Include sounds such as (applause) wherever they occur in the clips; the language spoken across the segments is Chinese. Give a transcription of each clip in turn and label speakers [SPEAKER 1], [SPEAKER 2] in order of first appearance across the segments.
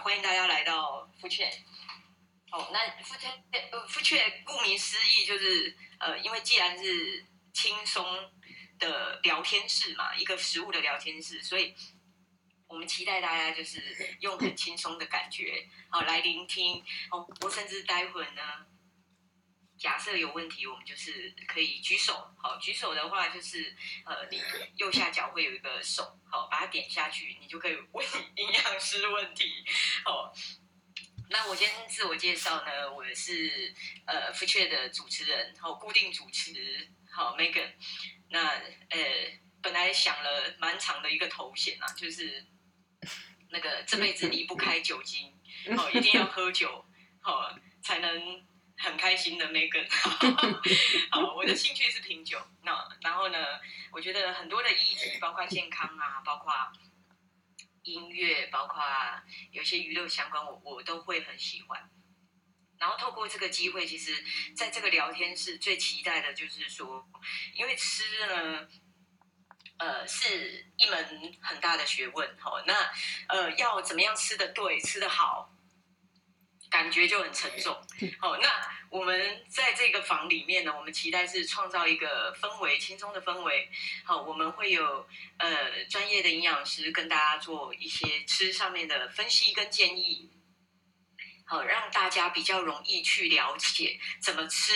[SPEAKER 1] 欢迎大家来到富雀。哦，那富雀呃富雀顾名思义就是呃，因为既然是轻松的聊天室嘛，一个食物的聊天室，所以我们期待大家就是用很轻松的感觉，好、来聆听。哦，我甚至待会呢。假设有问题，我们就是可以举手。好，举手的话就是，呃，你右下角会有一个手，好，把它点下去，你就可以问营养师问题。好，那我先自我介绍呢，我是呃 Future 的主持人，好，固定主持，好，Megan。那呃，本来想了蛮长的一个头衔啊，就是那个这辈子离不开酒精，好，一定要喝酒，好，才能。很开心的 Megan，(laughs) 好，我的兴趣是品酒。那然后呢，我觉得很多的议题，包括健康啊，包括音乐，包括有些娱乐相关，我我都会很喜欢。然后透过这个机会，其实在这个聊天室最期待的就是说，因为吃呢，呃，是一门很大的学问。好，那呃，要怎么样吃得对，吃得好？感觉就很沉重。好，那我们在这个房里面呢，我们期待是创造一个氛围，轻松的氛围。好，我们会有呃专业的营养师跟大家做一些吃上面的分析跟建议。好，让大家比较容易去了解怎么吃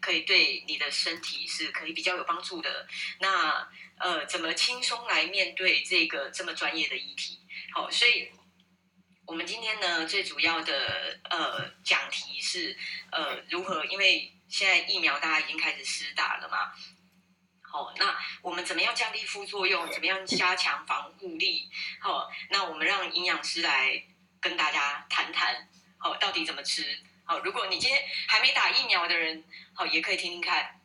[SPEAKER 1] 可以对你的身体是可以比较有帮助的。那呃，怎么轻松来面对这个这么专业的议题？好，所以。我们今天呢，最主要的呃讲题是呃如何，因为现在疫苗大家已经开始施打了嘛，好、哦，那我们怎么样降低副作用？怎么样加强防护力？好、哦，那我们让营养师来跟大家谈谈，好、哦，到底怎么吃？好、哦，如果你今天还没打疫苗的人，好、哦，也可以听听看。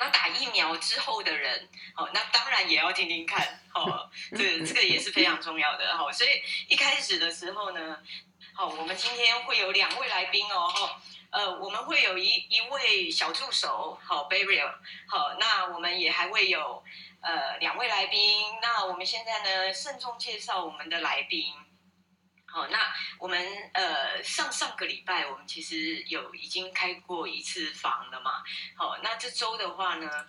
[SPEAKER 1] 那打疫苗之后的人，好，那当然也要听听看，好，这这个也是非常重要的，好，所以一开始的时候呢，好，我们今天会有两位来宾哦，哈，呃，我们会有一一位小助手，好，Barry，好，那我们也还会有呃两位来宾，那我们现在呢，慎重介绍我们的来宾。好，那我们呃上上个礼拜我们其实有已经开过一次房了嘛。好，那这周的话呢，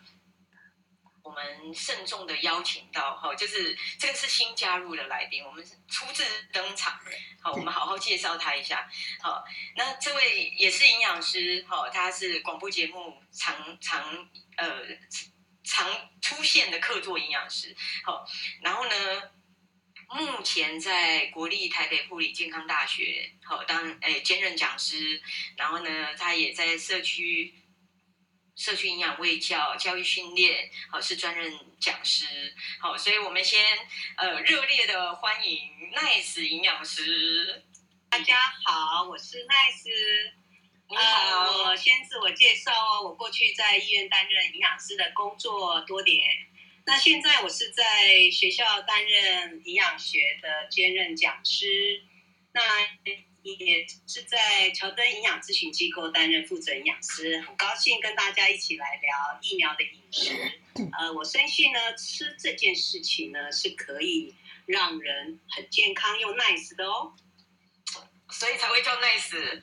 [SPEAKER 1] 我们慎重的邀请到，好，就是这个是新加入的来宾，我们是初次登场。好，我们好好介绍他一下。好，那这位也是营养师，好，他是广播节目常常呃常出现的客座营养师。好，然后呢，目前在国立台北护理健康大学，好当诶兼任讲师，然后呢，他也在社区社区营养卫教教育训练，好是专任讲师，好，所以我们先呃热烈的欢迎 Nice 营养师。
[SPEAKER 2] 大家好，我是 Nice。你好，呃，我先自我介绍哦，我过去在医院担任营养师的工作多年。那现在我是在学校担任营养学的兼任讲师，那也是在乔登营养咨询机构担任负责营养师，很高兴跟大家一起来聊疫苗的饮食。呃，我深信呢，吃这件事情呢是可以让人很健康又 nice 的哦。
[SPEAKER 1] 所以才会叫 nice，(laughs)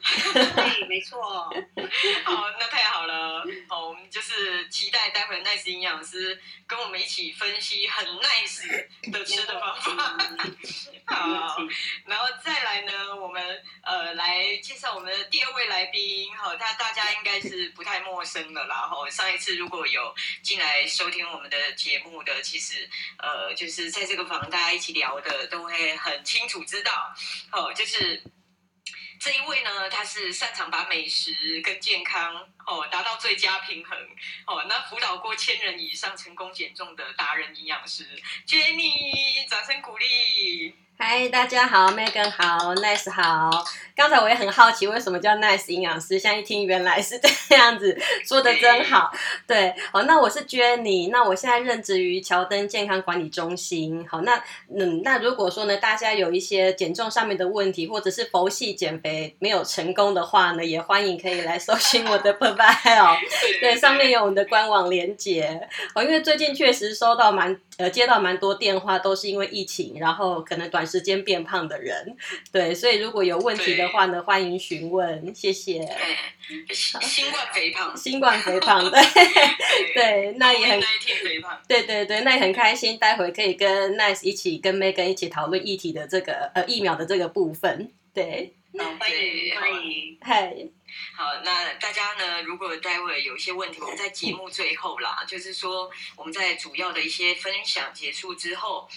[SPEAKER 2] 对，没错。(laughs)
[SPEAKER 1] 好，那太好了。好，我们就是期待待会 nice 营养师跟我们一起分析很 nice 的吃的方法。(laughs) 好，然后再来呢，我们呃来介绍我们的第二位来宾。好，他大家应该是不太陌生的啦。哈，上一次如果有进来收听我们的节目的，其实呃就是在这个房大家一起聊的，都会很清楚知道。好，就是。这一位呢，他是擅长把美食跟健康哦达到最佳平衡哦，那辅导过千人以上成功减重的达人营养师 Jenny，掌声鼓励。
[SPEAKER 3] 嗨，大家好，Megan 好，Nice 好。刚才我也很好奇，为什么叫 Nice 营养师？现在一听，原来是这样子，说的真好。(laughs) 对，好，那我是 Jenny，那我现在任职于乔登健康管理中心。好，那嗯，那如果说呢，大家有一些减重上面的问题，或者是佛系减肥没有成功的话呢，也欢迎可以来搜寻我的 (laughs) PerviHealth 对，上面有我们的官网连接。哦，因为最近确实收到蛮呃接到蛮多电话，都是因为疫情，然后可能短时间变胖的人，对，所以如果有问题的话呢，欢迎询问，谢谢。
[SPEAKER 1] 对，新。冠肥胖，
[SPEAKER 3] 新冠肥胖，对对，那也很对对对，那也很开心，待会可以跟 Nice 一起跟 Megan 一起讨论议题的这个呃疫苗的这个部分，对。
[SPEAKER 2] 好，欢迎欢迎，
[SPEAKER 3] 嗨，
[SPEAKER 1] 好，那大家呢？如果待会有一些问题，我们在节目最后啦，就是说我们在主要的一些分享结束之后，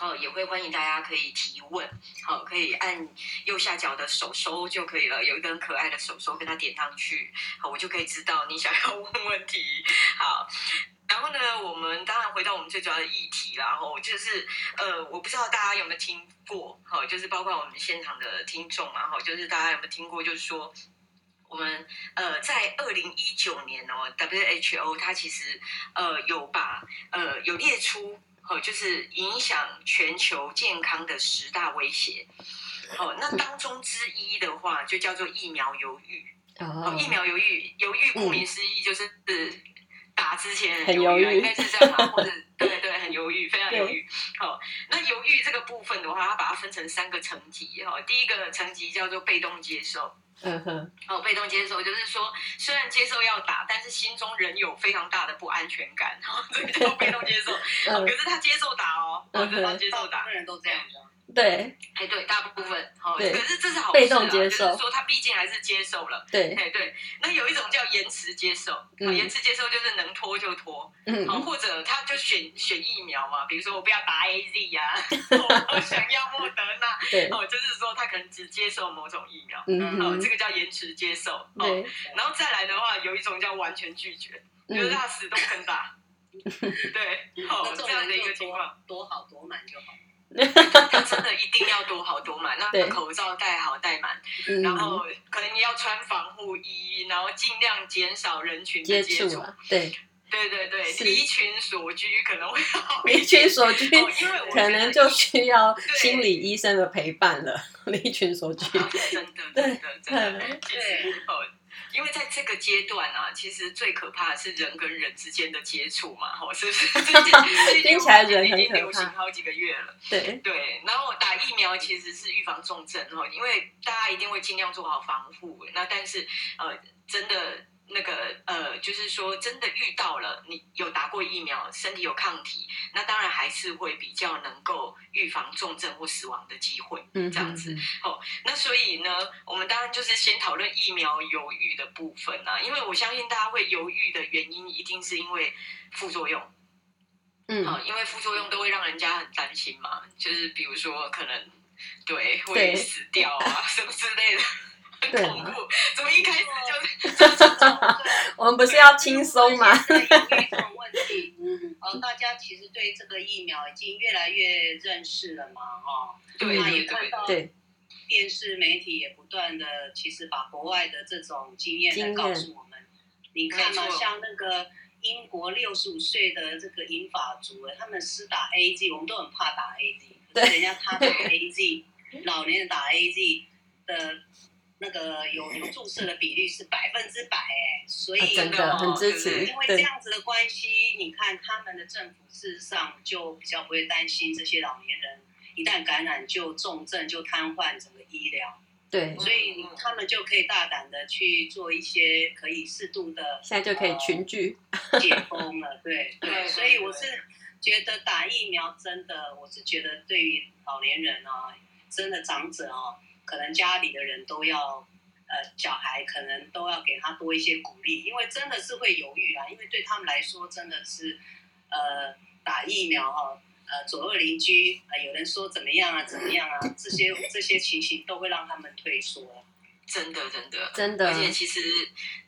[SPEAKER 1] 哦，也会欢迎大家可以提问，好，可以按右下角的手收就可以了，有一根可爱的手收，跟它点上去，好，我就可以知道你想要问问题，好。然后呢，我们当然回到我们最主要的议题，然后就是呃，我不知道大家有没有听过，好，就是包括我们现场的听众嘛，哈，就是大家有没有听过，就是说我们呃在二零一九年哦，WHO 它其实呃有把呃有列出，哦，就是影响全球健康的十大威胁，哦，那当中之一的话就叫做疫苗犹豫，哦，疫苗犹豫，犹豫顾名思义就是。嗯打之前很犹豫，很犹豫应该是这样嘛，或者 (laughs) 对对，很犹豫，非常犹豫。好，那犹豫这个部分的话，它把它分成三个层级哈。第一个层级叫做被动接受，嗯哼，哦，被动接受就是说，虽然接受要打，但是心中仍有非常大的不安全感，(laughs) 哈，这个叫被动接受。可是他接受打哦，或者他接受打，
[SPEAKER 2] 人都这样
[SPEAKER 3] 对，
[SPEAKER 1] 哎，对，大部分好，可是这是好
[SPEAKER 3] 事啊，被动接受，
[SPEAKER 1] 就是说他毕竟还是接受了。
[SPEAKER 3] 对，
[SPEAKER 1] 哎，对，那有一种叫延迟接受，延迟接受就是能拖就拖，嗯，好，或者他就选选疫苗嘛，比如说我不要打 AZ 呀，(laughs) 我想要莫德纳，对，哦，就是说他可能只接受某种疫苗，嗯，好，这个叫延迟接受，哦，然后再来的话，有一种叫完全拒绝，就是他死都不肯打，(laughs) 对，哦，这样的一个情况，
[SPEAKER 2] 多好多满就好。(laughs)
[SPEAKER 1] 他真的一定要多好多满，那个口罩戴好戴满，然后可能你要穿防护衣，然后尽量减少人群的接触。
[SPEAKER 3] 对，
[SPEAKER 1] 对对对，离群所居可能会好。
[SPEAKER 3] 离群所居，因为可能就需要心理医生的陪伴了。(laughs) 离群所居，
[SPEAKER 1] 真的，真的，真的，(laughs) 对。因为在这个阶段啊，其实最可怕的是人跟人之间的接触嘛，吼，是不是？(laughs) (laughs)
[SPEAKER 3] 听起来人。
[SPEAKER 1] 已经流行好几个月了。对对，然后打疫苗其实是预防重症哦，因为大家一定会尽量做好防护。那但是呃，真的。那个呃，就是说，真的遇到了你有打过疫苗，身体有抗体，那当然还是会比较能够预防重症或死亡的机会，嗯，这样子。好，那所以呢，我们当然就是先讨论疫苗犹豫的部分啊，因为我相信大家会犹豫的原因，一定是因为副作用，嗯，好，因为副作用都会让人家很担心嘛，就是比如说可能对会死掉啊什么之类的。很恐怖，怎么一开始就？(laughs)
[SPEAKER 3] 我们不是要轻松吗？
[SPEAKER 2] 有一种问题，呃，大家其实对这个疫苗已经越来越认识了嘛，哈。
[SPEAKER 1] 对，
[SPEAKER 2] 那也看到电视媒体也不断的，其实把国外的这种经验来告诉我们。你看嘛，像那个英国六十五岁的这个银发族，他们施打 AZ，我们都很怕打 AZ，可是人家他打 AZ，老年人打 AZ 的。那个有有注射的比率是百分之百哎，所以
[SPEAKER 3] 真的很支持。
[SPEAKER 2] 因为这样子的关系，你看他们的政府事实上就比较不会担心这些老年人一旦感染就重症就瘫痪整个医疗。
[SPEAKER 3] 对，
[SPEAKER 2] 所以他们就可以大胆的去做一些可以适度的，
[SPEAKER 3] 现在就可以群聚
[SPEAKER 2] 解封了。对 (laughs) 对，所以我是觉得打疫苗真的，我是觉得对于老年人啊，真的长者啊。可能家里的人都要，呃，小孩可能都要给他多一些鼓励，因为真的是会犹豫啊，因为对他们来说真的是，呃，打疫苗哈，呃，左右邻居，呃，有人说怎么样啊，怎么样啊，这些这些情形都会让他们退缩。
[SPEAKER 1] 真的，真的，
[SPEAKER 3] 真的，
[SPEAKER 1] 而且其实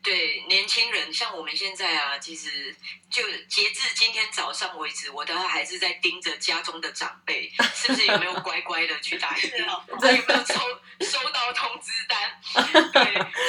[SPEAKER 1] 对年轻人，像我们现在啊，其实就截至今天早上为止，我都还是在盯着家中的长辈，是不是有没有乖乖的去打疫苗，(laughs) 有没有收 (laughs) 收到通知单？(laughs) 对，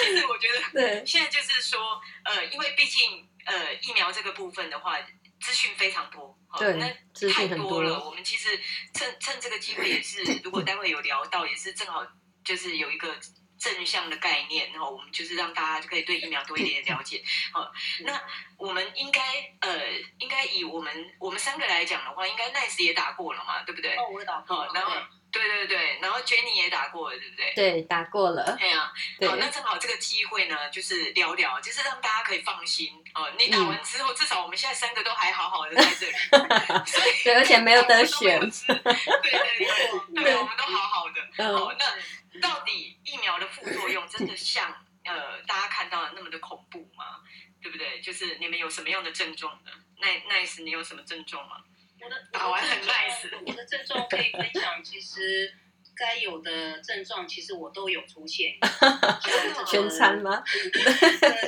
[SPEAKER 1] 其实我觉得，对，现在就是说，呃，因为毕竟呃疫苗这个部分的话，资讯非常多，
[SPEAKER 3] 对，
[SPEAKER 1] 那太多了。我们其实趁趁这个机会也是，(laughs) 如果待会有聊到，也是正好就是有一个。正向的概念，然后我们就是让大家就可以对疫苗多一点点了解。好，那我们应该呃，应该以我们我们三个来讲的话，应该 Nice 也打过了嘛，对不对？
[SPEAKER 2] 哦，我也打过了。
[SPEAKER 1] 然后。对对对，然后 Jenny 也打过了，对不对？
[SPEAKER 3] 对，打过了。
[SPEAKER 1] 对啊，好，那正好这个机会呢，就是聊聊，就是让大家可以放心哦。你打完之后，嗯、至少我们现在三个都还好好的在这里，(laughs) 所以
[SPEAKER 3] 对，而且没有得选。
[SPEAKER 1] 对对对，对，(laughs) 对，我们都好好的。嗯、哦，那到底疫苗的副作用真的像呃大家看到的那么的恐怖吗？对不对？就是你们有什么样的症状呢？Nice，你有什么症状吗？
[SPEAKER 2] 我的打完很 nice，(laughs) 我的症状可以分享。其实该有的症状，其实我都有出现。(laughs)
[SPEAKER 3] 全餐吗？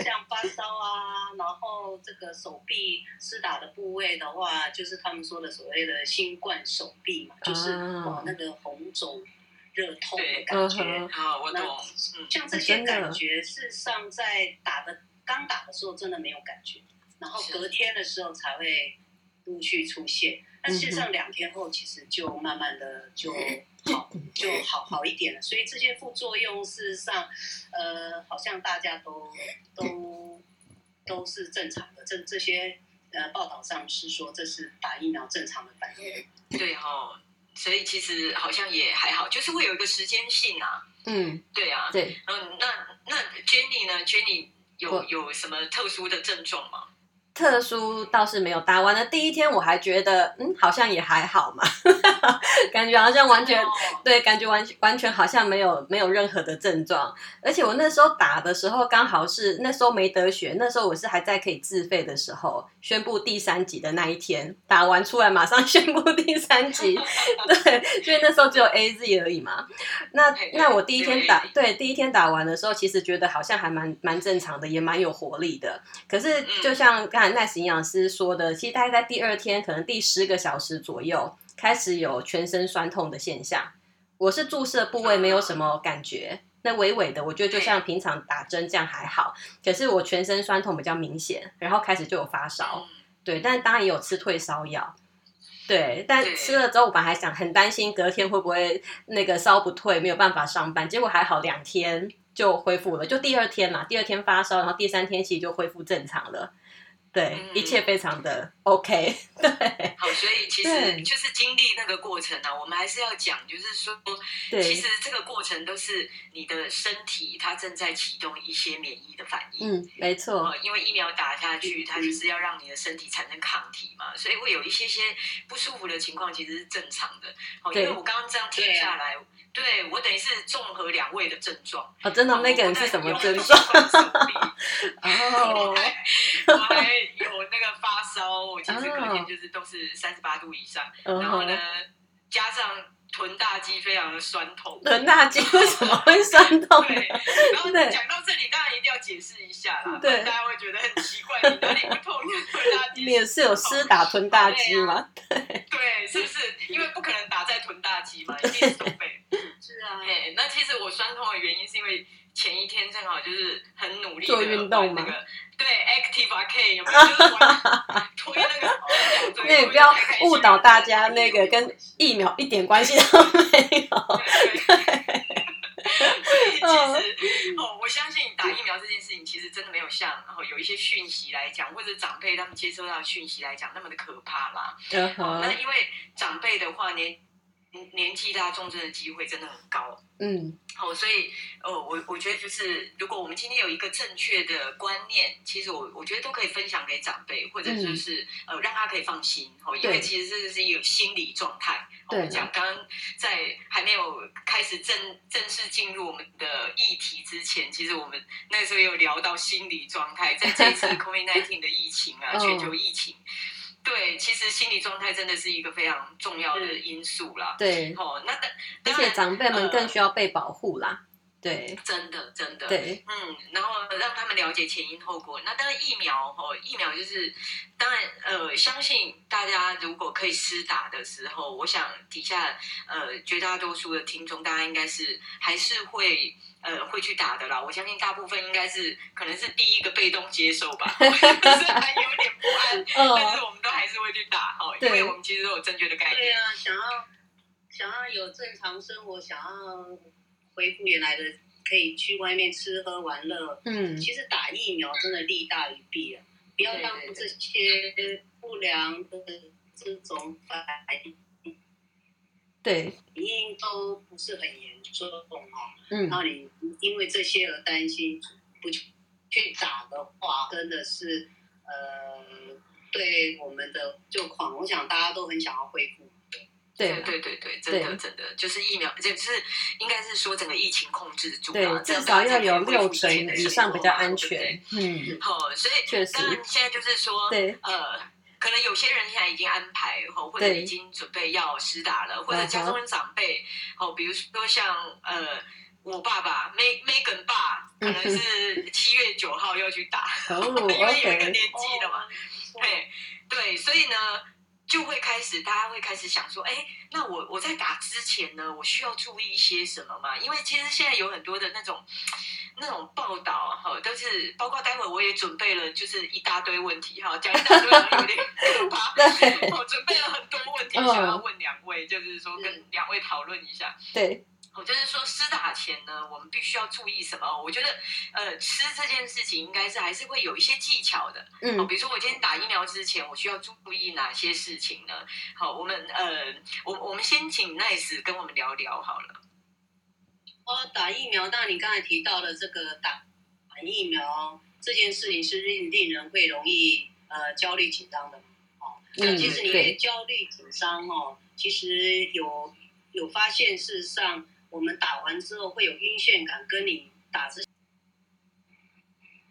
[SPEAKER 2] 像发烧啊，(laughs) 然后这个手臂施打的部位的话，就是他们说的所谓的新冠手臂嘛，就是哦那个红肿、热痛的感觉。
[SPEAKER 1] 啊，我懂。
[SPEAKER 2] 像这些感觉，事实上在打的刚打的时候真的没有感觉，然后隔天的时候才会。陆续出现，那事实上两天后其实就慢慢的就好，就好好一点了。所以这些副作用事实上，呃，好像大家都都都是正常的。这这些呃报道上是说这是打疫苗正常的反应。
[SPEAKER 1] 对哈，所以其实好像也还好，就是会有一个时间性啊。
[SPEAKER 3] 嗯，
[SPEAKER 1] 对啊，
[SPEAKER 3] 对，
[SPEAKER 1] 嗯，那那 Jenny 呢？Jenny 有有什么特殊的症状吗？
[SPEAKER 3] 特殊倒是没有，打完的第一天我还觉得，嗯，好像也还好嘛，(laughs) 感觉好像完全对，感觉完完全好像没有没有任何的症状，而且我那时候打的时候刚好是那时候没得选，那时候我是还在可以自费的时候，宣布第三集的那一天，打完出来马上宣布第三集，(laughs) 对，所以那时候只有 AZ 而已嘛。(laughs) 那那我第一天打，对，第一天打完的时候，其实觉得好像还蛮蛮正常的，也蛮有活力的。可是就像刚。Nice 营养师说的，其实大概在第二天，可能第十个小时左右，开始有全身酸痛的现象。我是注射部位没有什么感觉，那微微的，我觉得就像平常打针这样还好。可是我全身酸痛比较明显，然后开始就有发烧，对，但当然也有吃退烧药，对，但吃了之后，我本来还想很担心隔天会不会那个烧不退，没有办法上班，结果还好，两天就恢复了，就第二天嘛，第二天发烧，然后第三天其实就恢复正常了。对，嗯、一切非常的 OK。对，
[SPEAKER 1] 好，所以其实就是经历那个过程呢、啊，我们还是要讲，就是说，对，其实这个过程都是你的身体它正在启动一些免疫的反应。
[SPEAKER 3] 嗯，没错。
[SPEAKER 1] 因为疫苗打下去，它就是要让你的身体产生抗体嘛，所以会有一些些不舒服的情况，其实是正常的。哦，因为我刚刚这样听下来。对，我等于是综合两位的症状。
[SPEAKER 3] 哦，真的，那个人是什么症状？(laughs)
[SPEAKER 1] 哦，我还有那个发烧，我其实隔天就是都是三十八度以上，然后呢，加上臀大肌非常的酸痛。
[SPEAKER 3] 臀大肌为什么会酸痛？
[SPEAKER 1] 对，然后 (laughs) 讲到这里，当然一定要解释一下啦，对，大家会觉得很奇怪，你哪里不痛？你臀大肌？
[SPEAKER 3] 你也是有施打臀大肌吗？
[SPEAKER 1] 对，对，是不是？因为不可能打在臀大肌嘛，一定是手背。(laughs) 是啊，哎，那其实我酸痛的原因是因为前一天正好就是很努力
[SPEAKER 3] 做运动嘛，
[SPEAKER 1] 对，Active K 有没有？就是玩 (laughs) 推那个，
[SPEAKER 3] 那你不要误导大家，那个跟疫苗一点关系都没有。
[SPEAKER 1] 所以其实哦，我相信打疫苗这件事情其实真的没有像然后有一些讯息来讲，或者长辈他们接收到的讯息来讲那么的可怕啦。那因为长辈的话呢。年纪大，重症的机会真的很高。
[SPEAKER 3] 嗯，
[SPEAKER 1] 好、哦，所以，呃，我我觉得就是，如果我们今天有一个正确的观念，其实我我觉得都可以分享给长辈，或者就是、嗯、呃，让他可以放心。哦，因为其实这是一个心理状态。对，我们讲刚刚在还没有开始正正式进入我们的议题之前，其实我们那个时候有聊到心理状态，在这次 (laughs) COVID-19 的疫情啊，全球疫情。哦对，其实心理状态真的是一个非常重要的因素啦。
[SPEAKER 3] 对，
[SPEAKER 1] 哦，那
[SPEAKER 3] 而且长辈们更需要被保护啦。呃、对，
[SPEAKER 1] 真的真的。
[SPEAKER 3] 对，
[SPEAKER 1] 嗯，然后让他们了解前因后果。那当然疫苗哦，疫苗就是当然呃，相信大家如果可以施打的时候，我想底下呃绝大多数的听众，大家应该是还是会。呃，会去打的啦。我相信大部分应该是可能是第一个被动接受吧，(laughs) 虽然有点不安，哦、但是我们都还是会去打哈，因为我们其实都有正确的概念。
[SPEAKER 2] 对啊，想要想要有正常生活，想要恢复原来的，可以去外面吃喝玩乐。
[SPEAKER 3] 嗯，
[SPEAKER 2] 其实打疫苗真的利大于弊啊，不要让这些不良的这种反应，
[SPEAKER 3] 对，
[SPEAKER 2] 反应都不是很严重哦。
[SPEAKER 3] 嗯，
[SPEAKER 2] 然后你因为这些而担心，不去打的话，真的是呃，对我们的就况，我想大家都很想要恢复。
[SPEAKER 3] 对
[SPEAKER 1] 对对对，真的真的就是疫苗，就是应该是说整个疫情控制住，
[SPEAKER 3] 对，至少要有六成以上比较安全。嗯，
[SPEAKER 1] 好，所以
[SPEAKER 3] 确实，
[SPEAKER 1] 当然现在就是说，
[SPEAKER 3] 对，
[SPEAKER 1] 呃，可能有些人现在已经安排，或者已经准备要施打了，或者家中的长辈，哦，比如说像呃，我爸爸，Megan 爸，可能是七月九号要去打，(laughs) 因为有一个年纪了嘛，对对，所以呢。就会开始，大家会开始想说，哎，那我我在打之前呢，我需要注意一些什么吗？因为其实现在有很多的那种那种报道哈，都是包括待会我也准备了，就是一大堆问题哈，讲一大堆有点可怕。我准备了很多问题想要问两位，就是说跟两位讨论一下。
[SPEAKER 3] 对。
[SPEAKER 1] 我就是说，施打前呢，我们必须要注意什么？我觉得，呃，吃这件事情应该是还是会有一些技巧的。嗯，比如说我今天打疫苗之前，我需要注意哪些事情呢？好，我们呃，我我们先请 Nice 跟我们聊聊好了。
[SPEAKER 2] 哦，打疫苗，当然你刚才提到的这个打疫苗这件事情是令令人会容易呃焦虑紧张的。哦，那，其实你会焦虑紧张哦，其实有有发现，事实上。我们打完之后会有晕眩感，跟你打之，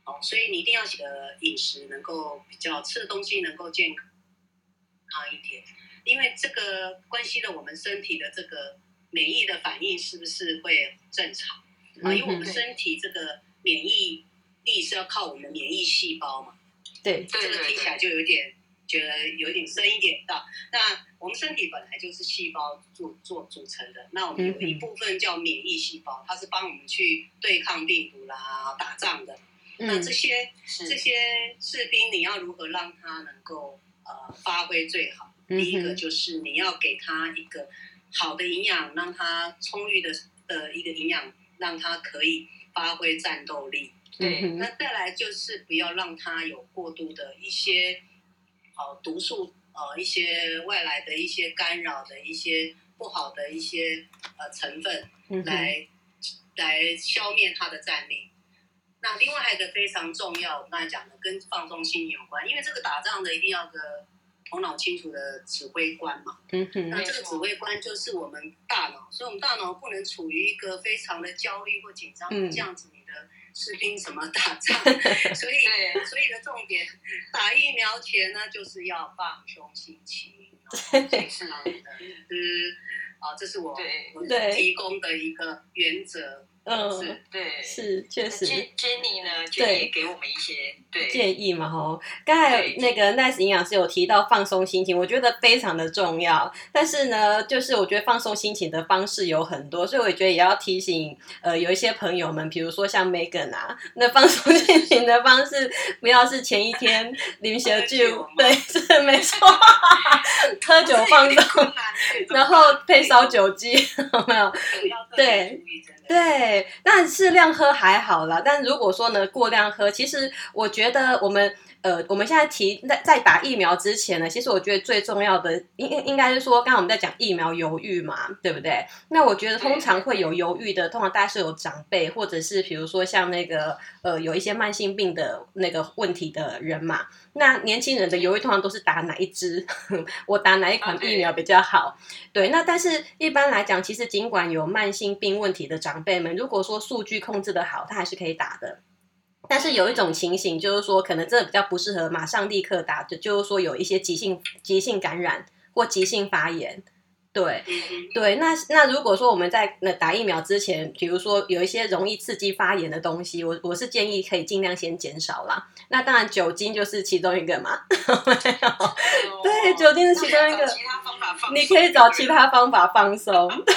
[SPEAKER 2] 哦，所以你一定要记得饮食能够比较吃的东西能够健康一点，因为这个关系了我们身体的这个免疫的反应是不是会正常啊？因为我们身体这个免疫力是要靠我们的免疫细胞嘛，
[SPEAKER 3] 对，
[SPEAKER 2] 这个听起来就有点。觉得有一点深一点的，那我们身体本来就是细胞做做组成的，那我们有一部分叫免疫细胞，它是帮我们去对抗病毒啦、打仗的。那这些这些士兵，你要如何让他能够呃发挥最好？第一个就是你要给他一个好的营养，让他充裕的的一个营养，让他可以发挥战斗力。对，那再来就是不要让他有过度的一些。哦，毒素，呃，一些外来的一些干扰的一些不好的一些呃成分，来、嗯、来消灭它的战力。那另外还有一个非常重要，我刚才讲的跟放松心情有关，因为这个打仗的一定要个头脑清楚的指挥官嘛。嗯哼。那这个指挥官就是我们大脑，所以我们大脑不能处于一个非常的焦虑或紧张，嗯、这样子。士兵怎么打仗？所以，所以的重点，打疫苗前呢，就是要放松心情，是 (laughs) 的，嗯，啊，这是我我提供的一个原则。
[SPEAKER 3] 嗯，
[SPEAKER 1] 是对，
[SPEAKER 3] 是确实。
[SPEAKER 1] Jenny 呢，对，给我们一些对
[SPEAKER 3] 建议嘛，吼。刚才那个 Nice 营养师有提到放松心情，我觉得非常的重要。但是呢，就是我觉得放松心情的方式有很多，所以我觉得也要提醒，呃，有一些朋友们，比如说像 Megan 啊，那放松心情的方式，不要是前一天 (laughs) 临时剧，(laughs) 对，是没错，喝酒放松，然后配烧酒鸡，有没有？对。对，但适量喝还好啦。但如果说呢，过量喝，其实我觉得我们。呃，我们现在提在在打疫苗之前呢，其实我觉得最重要的应应应该是说，刚刚我们在讲疫苗犹豫嘛，对不对？那我觉得通常会有犹豫的，通常大概是有长辈，或者是比如说像那个呃有一些慢性病的那个问题的人嘛。那年轻人的犹豫通常都是打哪一支，(laughs) 我打哪一款疫苗比较好？对，那但是一般来讲，其实尽管有慢性病问题的长辈们，如果说数据控制的好，他还是可以打的。但是有一种情形，就是说可能这比较不适合马上立刻打，就就是说有一些急性急性感染或急性发炎。对，对，那那如果说我们在那打疫苗之前，比如说有一些容易刺激发炎的东西，我我是建议可以尽量先减少啦。那当然酒精就是其中一个嘛，(laughs) 没有，对，酒精是其中一个。你可以找其他方法放松，(laughs) 对，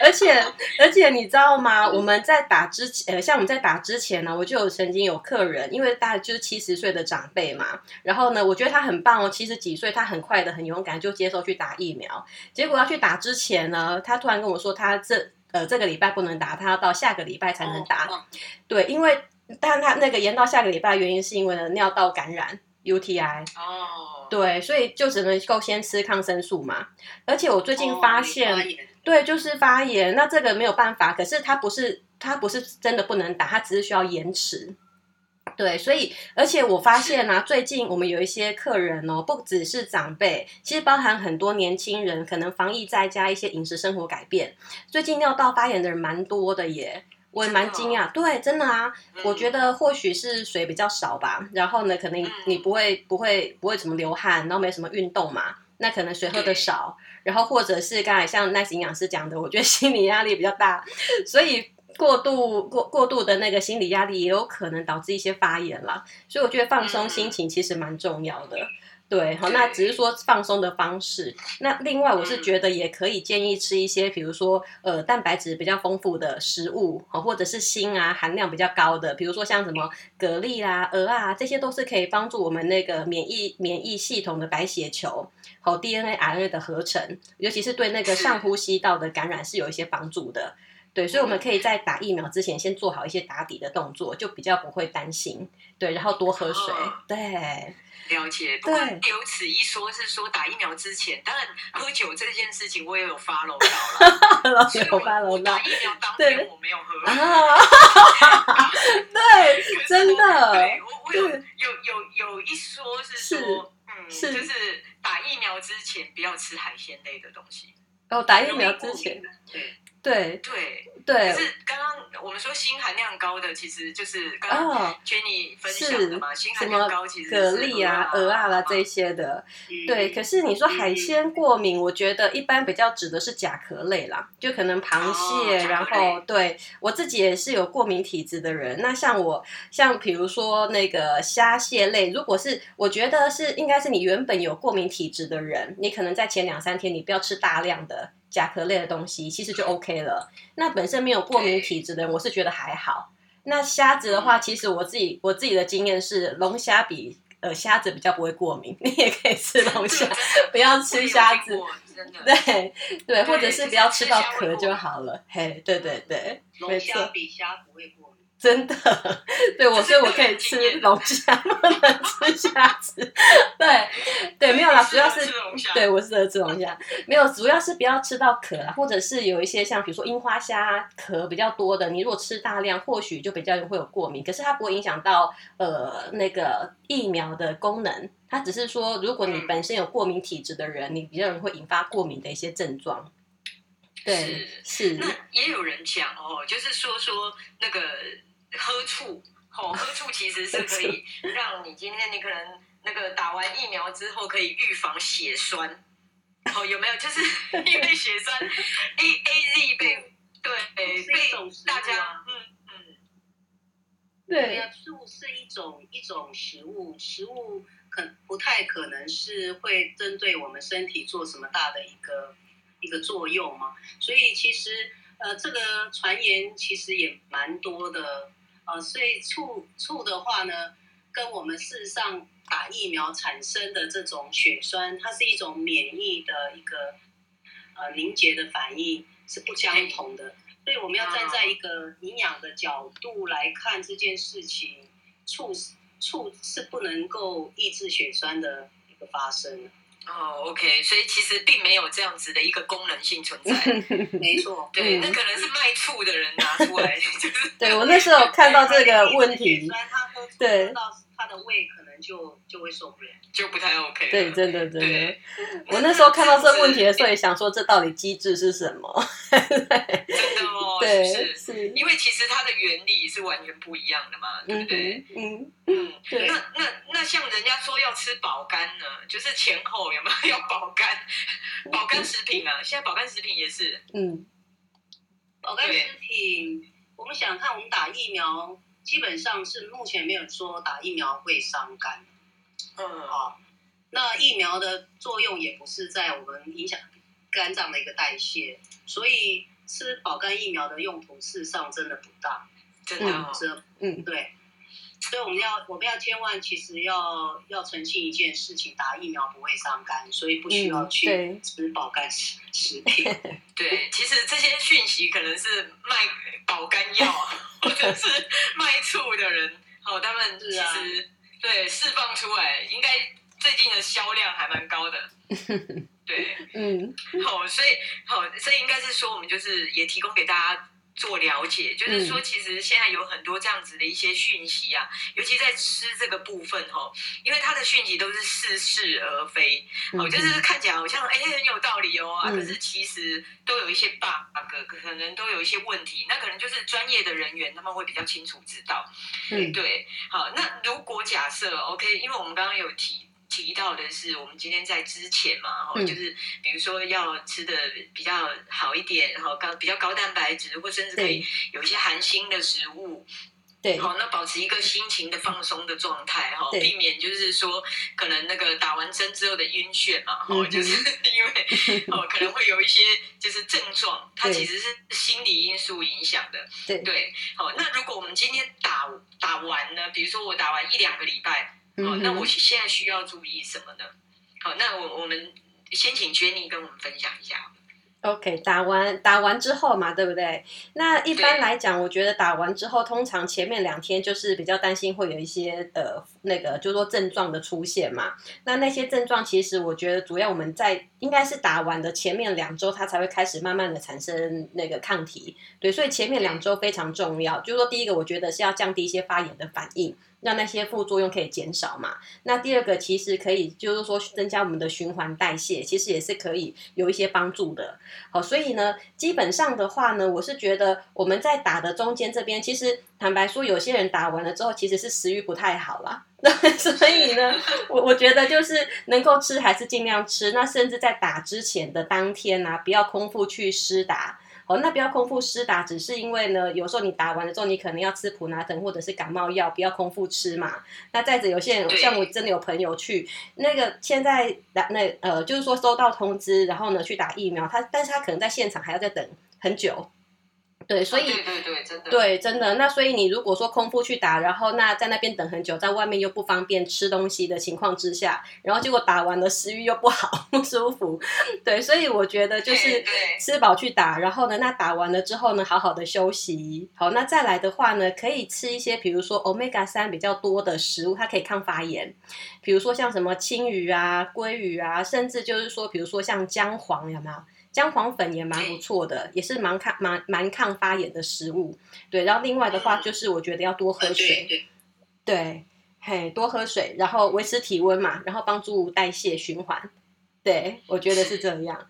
[SPEAKER 3] 而且而且你知道吗？我们在打之前，呃，像我们在打之前呢，我就有曾经有客人，因为大概就是七十岁的长辈嘛，然后呢，我觉得他很棒哦，七十几岁，他很快的很勇敢就接受去打疫苗。结果要去打之前呢，他突然跟我说，他这呃这个礼拜不能打，他要到下个礼拜才能打。
[SPEAKER 2] 哦、
[SPEAKER 3] 对，因为但他那个延到下个礼拜，原因是因为呢尿道感染 UTI。
[SPEAKER 1] 哦。
[SPEAKER 3] 对，所以就只能够先吃抗生素嘛。而且我最近发现，
[SPEAKER 2] 哦、
[SPEAKER 3] 对，就是发炎，那这个没有办法。可是他不是他不是真的不能打，他只是需要延迟。对，所以而且我发现啊，最近我们有一些客人哦，不只是长辈，其实包含很多年轻人，可能防疫在家一些饮食生活改变，最近尿道发炎的人蛮多的耶，我也蛮惊讶。对，真的啊，我觉得或许是水比较少吧，然后呢，可能你不会不会不会怎么流汗，然后没什么运动嘛，那可能水喝的少，然后或者是刚才像 Nice 营养师讲的，我觉得心理压力比较大，所以。过度过过度的那个心理压力也有可能导致一些发炎啦，所以我觉得放松心情其实蛮重要的。对，好，那只是说放松的方式。那另外我是觉得也可以建议吃一些，比如说呃蛋白质比较丰富的食物，或者是锌啊含量比较高的，比如说像什么蛤蜊啦、鹅啊，这些都是可以帮助我们那个免疫免疫系统的白血球和 DNA、RNA 的合成，尤其是对那个上呼吸道的感染是有一些帮助的。对，所以我们可以在打疫苗之前先做好一些打底的动作，就比较不会担心。对，然后多喝水。哦、对，
[SPEAKER 1] 了解。不过有此一说，是说打疫苗之前，当然喝酒这件事情我也有 follow 到了。(laughs)
[SPEAKER 3] 有 follow 到。
[SPEAKER 1] 打疫苗当天我没有喝。(laughs)
[SPEAKER 3] 对，真的。
[SPEAKER 1] 对，我我有有有有一说是说，嗯，就是打疫苗之前不要吃海鲜类的东西。
[SPEAKER 3] 哦，打疫苗之前。对。对
[SPEAKER 1] 对
[SPEAKER 3] 对，
[SPEAKER 1] 可是刚刚我们说锌含量高的，其实就是刚刚 Jenny 分享的嘛，锌含量高其实是
[SPEAKER 3] 蛤蜊啊、鹅啊啦这些的。对，可是你说海鲜过敏，我觉得一般比较指的是甲壳类啦，就可能螃蟹，然后对我自己也是有过敏体质的人。那像我，像比如说那个虾蟹类，如果是我觉得是应该是你原本有过敏体质的人，你可能在前两三天你不要吃大量的。甲壳类的东西其实就 OK 了。那本身没有过敏体质的人，我是觉得还好。那虾子的话，其实我自己我自己的经验是，龙虾比呃虾子比较不会过敏。(laughs) 你也可以吃龙虾，(laughs) 不要吃虾子。对对，或者是不要吃到壳就好了。嘿，对对对，
[SPEAKER 2] 龙虾比虾不会过敏。
[SPEAKER 3] 真的，(laughs) 对我，所以我可以吃龙虾，(laughs) 不能吃虾子。对，对，没有啦，主要是对我适合吃龙虾，没有，主要是不要吃到壳啦，或者是有一些像比如说樱花虾壳比较多的，你如果吃大量，或许就比较会有过敏。可是它不会影响到呃那个疫苗的功能，它只是说如果你本身有过敏体质的人，你比较容易会引发过敏的一些症状。对，是。
[SPEAKER 1] 那也有人讲哦，就是说说那个。喝醋，哦，(laughs) 喝醋其实是可以 (laughs) 让你今天你可能那个打完疫苗之后可以预防血栓，哦，有没有？就是 (laughs) 因为血栓 A A Z 被对被大家嗯嗯，
[SPEAKER 2] 对，醋是一种一种食物，食物可不太可能是会针对我们身体做什么大的一个一个作用嘛，所以其实呃这个传言其实也蛮多的。呃，所以醋醋的话呢，跟我们事实上打疫苗产生的这种血栓，它是一种免疫的一个呃凝结的反应，是不相同的。所以我们要站在一个营养的角度来看这件事情，醋醋是不能够抑制血栓的一个发生。
[SPEAKER 1] 哦，OK，所以其实并没有这样子的一个功能性存在。(laughs)
[SPEAKER 2] 没错，
[SPEAKER 1] 对，那可能是卖醋的人拿出来，(laughs) 就是。
[SPEAKER 3] 对，我那时候看到这个问题，(laughs) 对。
[SPEAKER 2] 他的胃可能就就会受不了，
[SPEAKER 1] 就不太 OK。
[SPEAKER 3] 对，真的真的。我那时候看到这个问题的时候，(laughs) 也想说，这到底机制是什么？
[SPEAKER 1] 真的哦，(laughs) 对，是是。因为其实它的原理是完全不一样的嘛，对不对？嗯嗯。那那那像人家说要吃保肝呢，就是前后有没有 (laughs) 要保肝？保肝食品啊，现在保肝食品也是。
[SPEAKER 2] 嗯。保肝食品，我们想看，我们打疫苗。基本上是目前没有说打疫苗会伤肝，嗯，好，那疫苗的作用也不是在我们影响肝脏的一个代谢，所以吃保肝疫苗的用途事实上真的不大，
[SPEAKER 1] 真的，
[SPEAKER 2] 这，嗯，对，所以我们要我们要千万其实要要澄清一件事情，打疫苗不会伤肝，所以不需要去吃保肝食食品。
[SPEAKER 1] 嗯、对，对，其实这些讯息可能是卖保肝药 (laughs) 或者是卖醋的人，哦，他们其实、啊、对释放出来，应该最近的销量还蛮高的。(laughs) 对，嗯，好，所以好，所以应该是说，我们就是也提供给大家。做了解，就是说，其实现在有很多这样子的一些讯息啊，嗯、尤其在吃这个部分哈，因为它的讯息都是似是而非，哦、嗯，就是看起来好像哎很有道理哦可是其实都有一些 bug，可能都有一些问题，那可能就是专业的人员他们会比较清楚知道，嗯，对，好，那如果假设 OK，因为我们刚刚有提。提到的是，我们今天在之前嘛，哈、嗯，就是比如说要吃的比较好一点，然后高比较高蛋白质，或甚至可以有一些含锌的食物，对，好，那保持一个心情的放松的状态，哈，避免就是说可能那个打完针之后的晕眩嘛，哈、嗯，就是 (laughs) 因为 (laughs) 哦可能会有一些就是症状，它其实是心理因素影响的，对。对，好，那如果我们今天打打完呢，比如说我打完一两个礼拜。哦，那我现在需要注意什么呢？好，那我我们先请 Jenny 跟我们分享一下。
[SPEAKER 3] OK，打完打完之后嘛，对不对？那一般来讲，我觉得打完之后，通常前面两天就是比较担心会有一些呃那个，就是说症状的出现嘛。那那些症状，其实我觉得主要我们在应该是打完的前面两周，它才会开始慢慢的产生那个抗体。对，所以前面两周非常重要。就是说，第一个，我觉得是要降低一些发炎的反应。让那些副作用可以减少嘛？那第二个其实可以就是说增加我们的循环代谢，其实也是可以有一些帮助的。好，所以呢，基本上的话呢，我是觉得我们在打的中间这边，其实坦白说，有些人打完了之后其实是食欲不太好啦。(laughs) 所以呢，我我觉得就是能够吃还是尽量吃。那甚至在打之前的当天啊，不要空腹去施打。哦，那不要空腹施打，只是因为呢，有时候你打完了之后，你可能要吃普拿疼或者是感冒药，不要空腹吃嘛。那再者，有些人像我真的有朋友去那个现在打那呃，就是说收到通知，然后呢去打疫苗，他但是他可能在现场还要再等很久。对，所以、
[SPEAKER 1] 哦、对对对，真的
[SPEAKER 3] 对真的。那所以你如果说空腹去打，然后那在那边等很久，在外面又不方便吃东西的情况之下，然后结果打完了食欲又不好不舒服，对，所以我觉得就是吃饱去打，然后呢，那打完了之后呢，好好的休息。好，那再来的话呢，可以吃一些比如说 Omega 三比较多的食物，它可以抗发炎，比如说像什么青鱼啊、鲑鱼啊，甚至就是说，比如说像姜黄，有没有？姜黄粉也蛮不错的，也是蛮抗蛮蛮抗发炎的食物。对，然后另外的话就是我觉得要多喝水，对，对，嘿，多喝水，然后维持体温嘛，然后帮助代谢循环。对，我觉得是这样。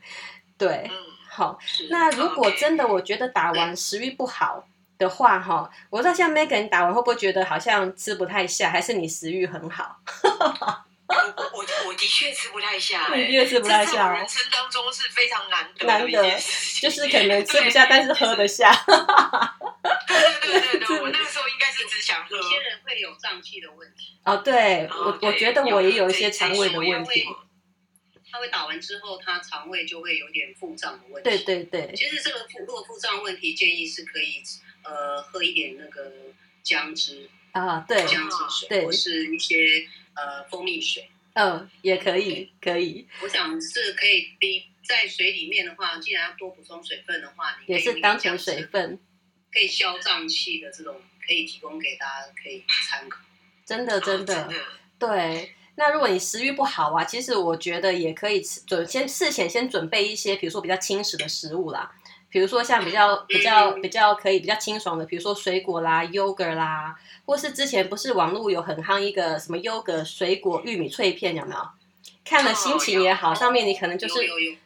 [SPEAKER 3] 对，好。那如果真的我觉得打完食欲不好的话，哈，我不知道像 Megan 打完会不会觉得好像吃不太下，还是你食欲很好？(laughs)
[SPEAKER 1] 我我我的确吃不太下，
[SPEAKER 3] 的确吃不太下。
[SPEAKER 1] 人生当中是非常难得
[SPEAKER 3] 难得，就是可能 (laughs) 吃不下，但是喝得下。(laughs)
[SPEAKER 1] 对对对对，我那个时候应该是只想喝。
[SPEAKER 2] 有些人会有胀气的问题。
[SPEAKER 3] 哦，对我我觉得我也有一些肠胃的问题。
[SPEAKER 2] 他会打完之后，他肠胃就会有点腹胀的问题。
[SPEAKER 3] 对对对。
[SPEAKER 2] 其实这个腹如果腹胀问题，建议是可以呃喝一点那个姜汁
[SPEAKER 3] 啊，对，
[SPEAKER 2] 姜汁水，或是一些。呃，蜂蜜水，
[SPEAKER 3] 嗯，也可以，可以。
[SPEAKER 2] 我想是可以滴在水里面的话，既然要多补充水分的话，你
[SPEAKER 3] 也是当成水分，
[SPEAKER 2] 可以消胀气的这种，可以提供给大家可以参考。
[SPEAKER 3] 真的，真的，对。那如果你食欲不好啊，其实我觉得也可以准先事前先准备一些，比如说比较轻食的食物啦。比如说像比较比较比较可以比较清爽的，比如说水果啦、优格啦，或是之前不是网络有很夯一个什么优格水果玉米脆片，有没有？看了心情也好，上面你可能就是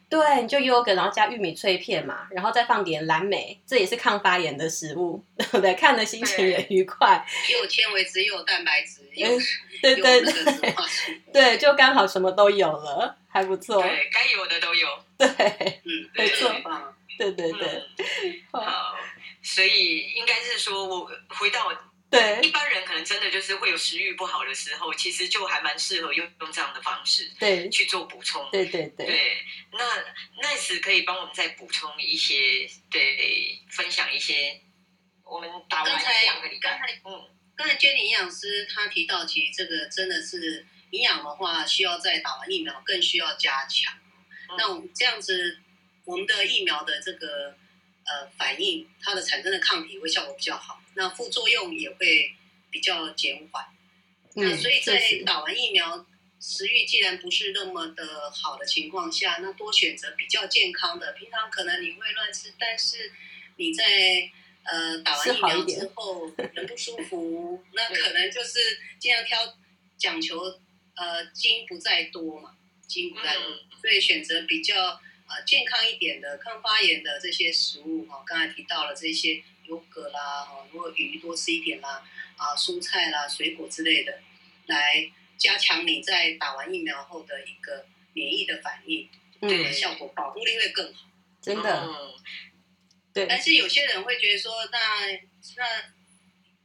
[SPEAKER 3] 对，你就优格，然后加玉米脆片嘛，然后再放点蓝莓，这也是抗发炎的食物，对不对？看了心情也愉快，
[SPEAKER 2] 又有纤维质，又有蛋白质，嗯，(laughs)
[SPEAKER 3] 对对对，对，就刚好什么都有了，还不错，
[SPEAKER 1] 对，该有的都有，
[SPEAKER 3] 对，嗯，没错。对对对，
[SPEAKER 1] 嗯、(laughs) 好，所以应该是说，我回到
[SPEAKER 3] 对。
[SPEAKER 1] 一般人可能真的就是会有食欲不好的时候，其实就还蛮适合用用这样的方式
[SPEAKER 3] 对
[SPEAKER 1] 去做补充。
[SPEAKER 3] 对对对，
[SPEAKER 1] 对，那 Nice 可以帮我们再补充一些，对，分享一些我们打完两个礼拜，嗯，
[SPEAKER 2] 刚才 Jenny 营养师他提到，其实这个真的是营养的话，需要在打完疫苗更需要加强。嗯、那我们这样子，我们的疫苗的这个呃反应，它的产生的抗体会效果比较好，那副作用也会比较减缓。嗯、那所以在打完疫苗，食欲既然不是那么的好的情况下，那多选择比较健康的。平常可能你会乱吃，但是你在呃打完疫苗之后 (laughs) 人不舒服，那可能就是尽量挑讲求呃精不在多嘛，精不在多，嗯、所以选择比较呃健康一点的、抗发炎的这些食物哈。刚才提到了这些优格啦，哈，如果鱼多吃一点啦，啊，蔬菜啦、水果之类的，来。加强你在打完疫苗后的一个免疫的反应，对，效果保护力会更好，
[SPEAKER 3] 真的。对。
[SPEAKER 2] 但是有些人会觉得说，那那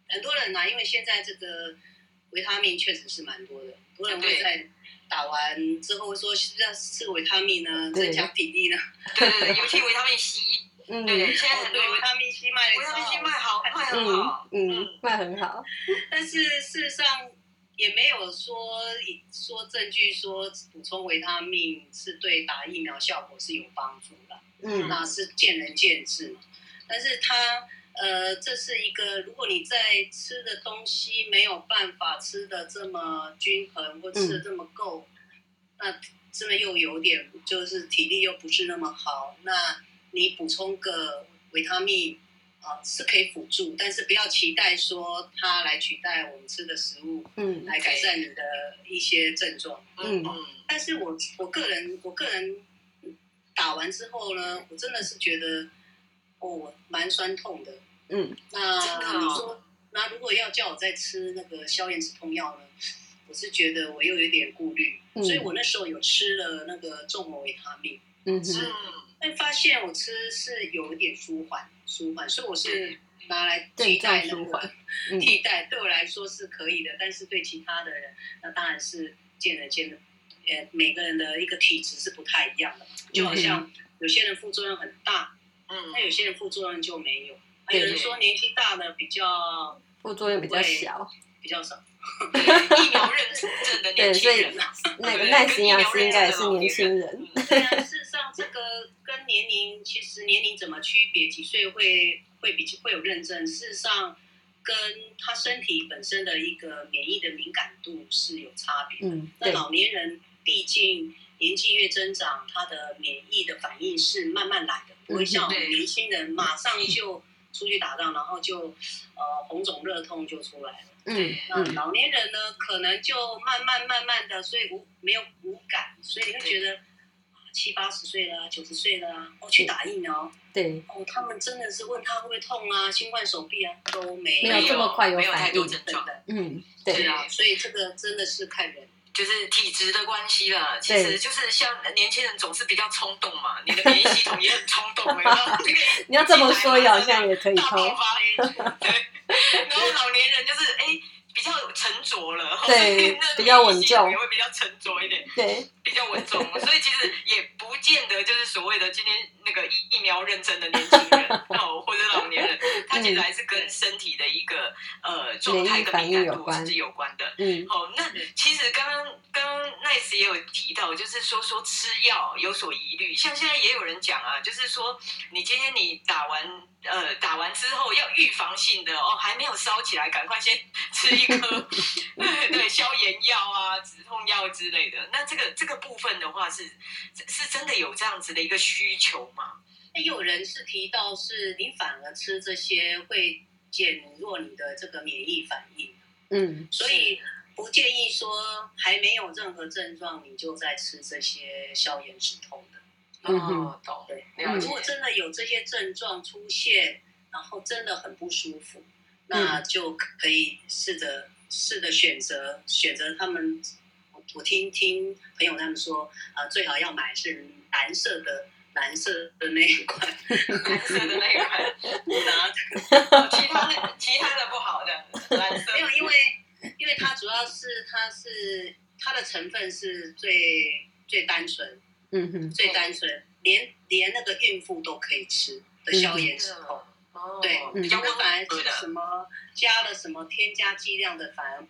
[SPEAKER 2] 很多人呢、啊，因为现在这个维他命确实是蛮多的，很多人会在打完之后说要吃维他命呢，增强体力呢。
[SPEAKER 1] 对 (laughs) 对对，尤其维他命 C，
[SPEAKER 2] 嗯，对，现在很多维他命 C 卖
[SPEAKER 1] 维他命 C 卖好，卖很好，
[SPEAKER 3] 嗯，卖很好。
[SPEAKER 2] 但是事实上。也没有说说证据说补充维他命是对打疫苗效果是有帮助的，嗯，那是见仁见智嘛。但是它呃，这是一个，如果你在吃的东西没有办法吃的这么均衡，或吃的这么够，嗯、那真的又有点就是体力又不是那么好，那你补充个维他命。啊，是可以辅助，但是不要期待说它来取代我们吃的食物，嗯，来改善你的一些症状，嗯嗯。但是我我个人我个人打完之后呢，我真的是觉得哦，蛮酸痛的，嗯。那你说，那如果要叫我再吃那个消炎止痛药呢？我是觉得我又有点顾虑，嗯、所以我那时候有吃了那个重膜维他命，嗯是。但发现我吃是有一点舒缓，舒缓，所以我是拿来替代那个 (laughs) 替代，对我来说是可以的。但是对其他的人，那当然是见仁见智，呃，每个人的一个体质是不太一样的。就好像有些人副作用很大，嗯，那有些人副作用就没有。还有人说年纪大的比较
[SPEAKER 3] 副作用比较小，
[SPEAKER 2] 比较少。(laughs)
[SPEAKER 1] 疫苗认证的年轻人，
[SPEAKER 3] 那个耐心营养师应该也是年轻人。(laughs)
[SPEAKER 2] 对啊，事实上这个跟年龄，其实年龄怎么区别？几岁会会比会有认证？事实上，跟他身体本身的一个免疫的敏感度是有差别的。嗯，那老年人毕竟年纪越增长，他的免疫的反应是慢慢来的，不会像我们年轻人马上就出去打仗，然后就呃红肿热痛就出来了。嗯，那老年人呢，可能就慢慢慢慢的，所以无没有无感，所以你会觉得七八十岁了，九十岁了，哦，去打疫苗，对，哦，他们真的是问他会不会痛啊，新冠手臂啊，都没有，
[SPEAKER 3] 没有这么快有
[SPEAKER 1] 反应，真
[SPEAKER 2] 的，嗯，对啊，所以这个真的是看人，
[SPEAKER 1] 就是体质的关系了。其实就是像年轻人总是比较冲动嘛，你的免疫系统也很冲动？(laughs)
[SPEAKER 3] 你要这么说，好像也可以冲。
[SPEAKER 1] 对。然后老年人就是哎，比较沉着了，
[SPEAKER 3] 对，(laughs) 比较稳重，
[SPEAKER 1] 也会比较沉着一点，
[SPEAKER 3] 对，
[SPEAKER 1] 比较稳重，所以其实也不见得就是所谓的今天那个疫疫苗认证的年轻人 (laughs) 哦，或者老年人，他其实还是跟身体的一个呃状态跟敏感度是有关的。嗯，好，那其实刚刚刚刚 Nice 也有提到，就是说说吃药有所疑虑，像现在也有人讲啊，就是说你今天你打完。呃，打完之后要预防性的哦，还没有烧起来，赶快先 (laughs) 吃一颗，(laughs) 对，消炎药啊、止痛药之类的。那这个这个部分的话，是是真的有这样子的一个需求吗？
[SPEAKER 2] 那有人是提到，是你反而吃这些会减弱你的这个免疫反应，嗯，所以不建议说还没有任何症状你就在吃这些消炎止痛的。
[SPEAKER 1] 哦，懂。
[SPEAKER 2] 对，如果真的有这些症状出现，然后真的很不舒服，那就可以试着试着选择选择他们。我我听听朋友他们说，啊，最好要买是蓝色的蓝色的那一款，
[SPEAKER 1] 蓝色的那一款，拿其他的其他的不好的蓝色。
[SPEAKER 2] 没有，因为因为它主要是它是它的成分是最最单纯。嗯哼，最单纯，连连那个孕妇都可以吃的消炎止痛，
[SPEAKER 1] 哦，
[SPEAKER 2] 对，
[SPEAKER 1] 比较温
[SPEAKER 2] 反而。是什么加了什么添加剂量的，反而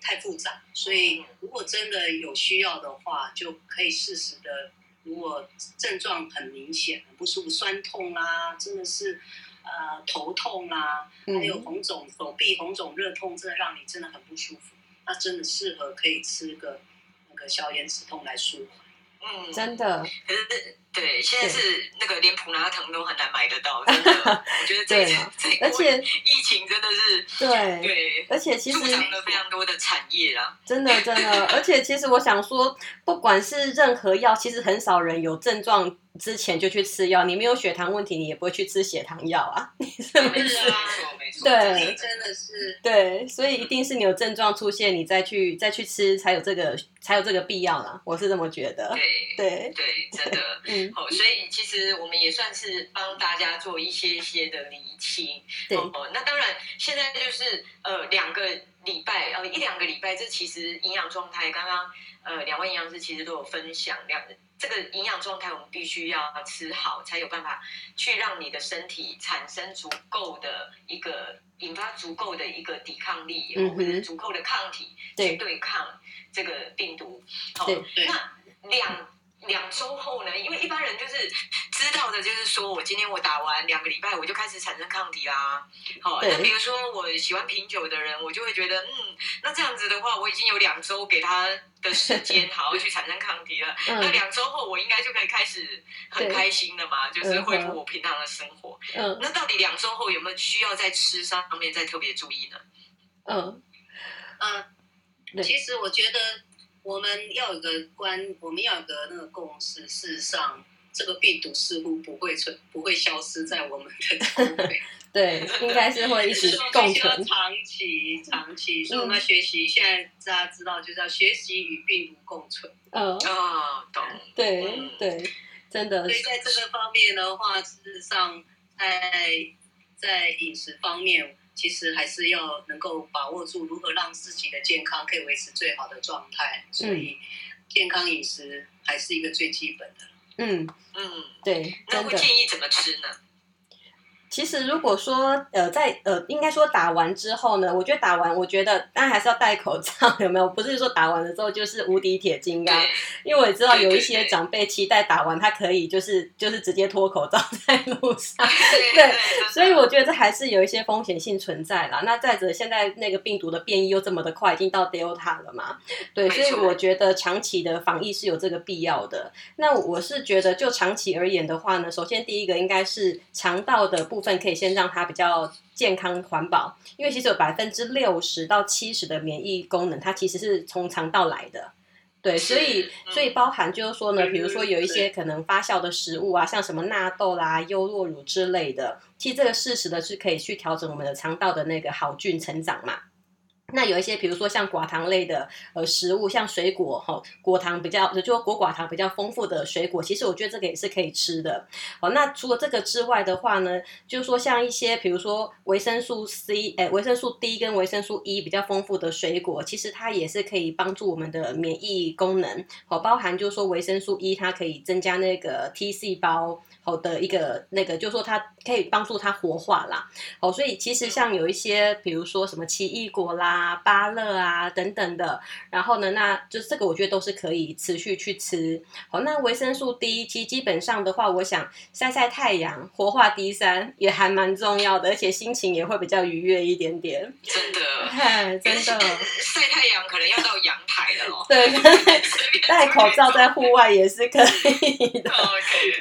[SPEAKER 2] 太复杂。所以如果真的有需要的话，就可以适时的。如果症状很明显、很不舒服、酸痛啦、啊，真的是呃头痛啦、啊，还有红肿手臂红肿热痛，真的让你真的很不舒服，那真的适合可以吃个那个消炎止痛来舒缓。
[SPEAKER 1] 嗯，
[SPEAKER 3] 真的。
[SPEAKER 1] 可是对，现在是那个连普拿疼都很难买得到，真的。(laughs) 我觉得这
[SPEAKER 3] 对，而且
[SPEAKER 1] 疫情真的是
[SPEAKER 3] 对
[SPEAKER 1] 对，
[SPEAKER 3] 而且其实
[SPEAKER 1] 助长了非常多的产业啊。
[SPEAKER 3] 真的真的，而且其实我想说，不管是任何药，其实很少人有症状之前就去吃药。你没有血糖问题，你也不会去吃血糖药啊，(laughs) 你是不是？
[SPEAKER 1] 是啊，没错，
[SPEAKER 3] 对，
[SPEAKER 2] 真的是
[SPEAKER 3] 对，所以一定是你有症状出现，你再去再去吃，才有这个才有这个必要啦。我是这么觉得。
[SPEAKER 1] 对
[SPEAKER 3] 对
[SPEAKER 1] 对，真的。(laughs)
[SPEAKER 3] 嗯，
[SPEAKER 1] 好，所以其实我们也算是帮大家做一些些的厘清。
[SPEAKER 3] 对，
[SPEAKER 1] 哦，那当然，现在就是呃两个礼拜，呃一两个礼拜，这其实营养状态，刚刚呃两位营养师其实都有分享，两这个营养状态我们必须要吃好，才有办法去让你的身体产生足够的一个引发足够的一个抵抗力，
[SPEAKER 3] 嗯、
[SPEAKER 1] 或者是足够的抗体去对抗这个病毒。好，
[SPEAKER 3] 对，
[SPEAKER 1] 那两。两周后呢？因为一般人就是知道的，就是说我今天我打完两个礼拜，我就开始产生抗体啦。好，那比如说我喜欢品酒的人，我就会觉得，嗯，那这样子的话，我已经有两周给他的时间，(laughs) 好好去产生抗体了。嗯、那两周后，我应该就可以开始很开心了嘛，就是恢复我平常的生活。
[SPEAKER 3] 嗯，
[SPEAKER 1] 那到底两周后有没有需要在吃上面再特别注意呢？
[SPEAKER 3] 嗯
[SPEAKER 2] 嗯，其实我觉得。我们要有个观，我们要有个那个共识。事实上，这个病毒似乎不会存，不会消失在我们的周围。(laughs)
[SPEAKER 3] 对，应该是会一直共存。
[SPEAKER 2] 长期，长期，所以我们要学习。现在大家知道，就是要学习与病毒共存。
[SPEAKER 3] 嗯
[SPEAKER 1] 啊，懂。
[SPEAKER 3] 对对，真的。
[SPEAKER 2] 所以在这个方面的话，事实上，在在饮食方面。其实还是要能够把握住如何让自己的健康可以维持最好的状态，所以健康饮食还是一个最基本的。
[SPEAKER 3] 嗯嗯，对。
[SPEAKER 1] 那会建议怎么吃呢？
[SPEAKER 3] 其实，如果说呃，在呃，应该说打完之后呢，我觉得打完，我觉得当然还是要戴口罩，(laughs) 有没有？不是说打完了之后就是无敌铁金刚，因为我也知道有一些长辈期待打完他可以就是就是直接脱口罩 (laughs) 在路上，对，所以我觉得这还是有一些风险性存在啦。那再者，现在那个病毒的变异又这么的快，已经到 Delta 了嘛，对，所以我觉得长期的防疫是有这个必要的。那我是觉得，就长期而言的话呢，首先第一个应该是肠道的部分。部分可以先让它比较健康环保，因为其实有百分之六十到七十的免疫功能，它其实是从肠道来的。对，所以所以包含就是说呢，比如说有一些可能发酵的食物啊，像什么纳豆啦、优酪乳之类的，其实这个适时的是可以去调整我们的肠道的那个好菌成长嘛。那有一些，比如说像寡糖类的呃食物，像水果哈，果糖比较就果寡糖比较丰富的水果，其实我觉得这个也是可以吃的。好，那除了这个之外的话呢，就是说像一些比如说维生素 C，哎，维生素 D 跟维生素 E 比较丰富的水果，其实它也是可以帮助我们的免疫功能。好，包含就是说维生素 E，它可以增加那个 T 细胞好的一个那个，就是说它可以帮助它活化啦。好，所以其实像有一些比如说什么奇异果啦。啊，芭乐啊等等的，然后呢，那就这个我觉得都是可以持续去吃。好，那维生素 D，其实基本上的话，我想晒晒太阳，活化 D 三也还蛮重要的，而且心情也会比较愉悦一点点。(laughs)
[SPEAKER 1] 真的，(laughs)
[SPEAKER 3] 真的，(laughs)
[SPEAKER 1] 晒太阳可能要到阳台了哦。
[SPEAKER 3] 对，戴口罩在户外也是可以的。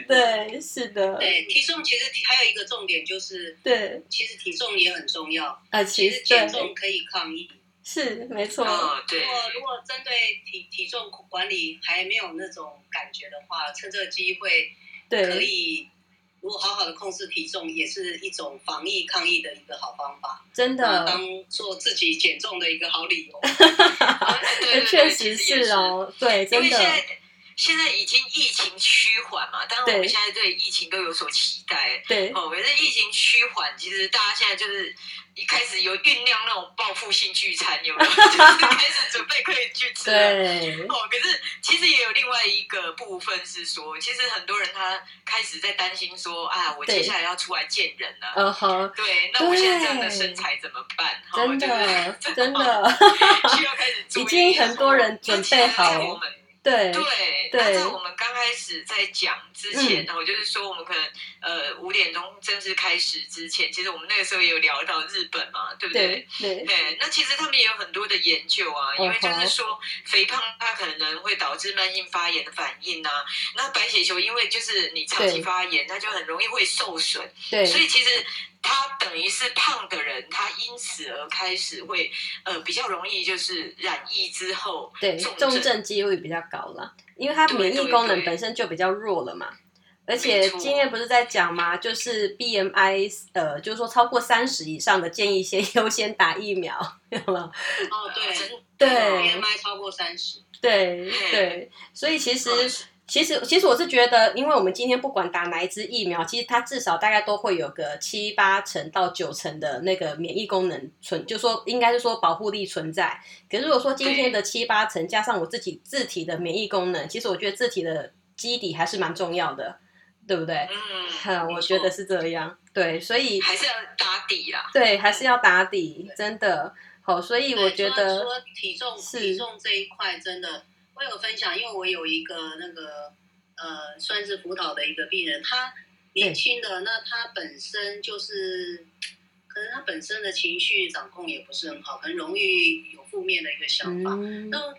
[SPEAKER 3] 对，是的。
[SPEAKER 2] 对，体重其实还有一个重点就是，
[SPEAKER 3] 对，
[SPEAKER 2] 其实体重也很重要。
[SPEAKER 3] 啊，其实减
[SPEAKER 2] 重可以抗疫。
[SPEAKER 3] 是没错。
[SPEAKER 1] 哦、对，
[SPEAKER 2] 如果如果针对体体重管理还没有那种感觉的话，趁这个机会，对可以如果好好的控制体重，也是一种防疫抗疫的一个好方法。
[SPEAKER 3] 真的，
[SPEAKER 2] 当做自己减重的一个好理由。(laughs)
[SPEAKER 1] 对，
[SPEAKER 3] 确实是哦，对，真的。
[SPEAKER 1] 现在已经疫情趋缓嘛，当然我们现在对疫情都有所期待。
[SPEAKER 3] 对，
[SPEAKER 1] 哦，可是疫情趋缓，其实大家现在就是一开始有酝酿那种报复性聚餐，有没有？(laughs) 就是开始准备可以去吃。
[SPEAKER 3] 对。
[SPEAKER 1] 哦，可是其实也有另外一个部分是说，其实很多人他开始在担心说，啊，我接下来要出来见人了。
[SPEAKER 3] 嗯哼。
[SPEAKER 1] 对，那我现在这样的身材怎么办？
[SPEAKER 3] 真的，
[SPEAKER 1] 就是、
[SPEAKER 3] 真的。(laughs)
[SPEAKER 1] 需要开始注意。
[SPEAKER 3] 已经很多人准备好。对
[SPEAKER 1] 那在我们刚开始在讲之前，然后就是说我们可能呃五点钟正式开始之前，其实我们那个时候也有聊到日本嘛，对不对？
[SPEAKER 3] 对，对，
[SPEAKER 1] 对，那其实他们也有很多的研究啊，因为就是说肥胖它可能会导致慢性发炎的反应啊，那白血球因为就是你长期发炎，它就很容易会受损，
[SPEAKER 3] 对，
[SPEAKER 1] 所以其实。他等于是胖的人，他因此而开始会呃比较容易就是染疫之后
[SPEAKER 3] 对重症几率比较高了，因为他免疫功能本身就比较弱了嘛。而且今天不是在讲吗？就是 BMI 呃，就是说超过三十以上的建议先 (laughs) 优先打疫苗，有没有？
[SPEAKER 2] 哦，对
[SPEAKER 3] 对
[SPEAKER 2] ，BMI 超过三十，
[SPEAKER 3] 对对，所以其实。其实，其实我是觉得，因为我们今天不管打哪一支疫苗，其实它至少大概都会有个七八成到九成的那个免疫功能存，就说应该是说保护力存在。可是如果说今天的七八成加上我自己自体的免疫功能，其实我觉得自体的基底还是蛮重要的，对不对？嗯，我觉得是这样。对，所以
[SPEAKER 1] 还是要打底啦。
[SPEAKER 3] 对，还是要打底，真的。好，所以我觉得
[SPEAKER 2] 说体重体重这一块真的。我有分享，因为我有一个那个呃，算是辅导的一个病人，他年轻的，那他本身就是，可能他本身的情绪掌控也不是很好，很容易有负面的一个想法。那、嗯、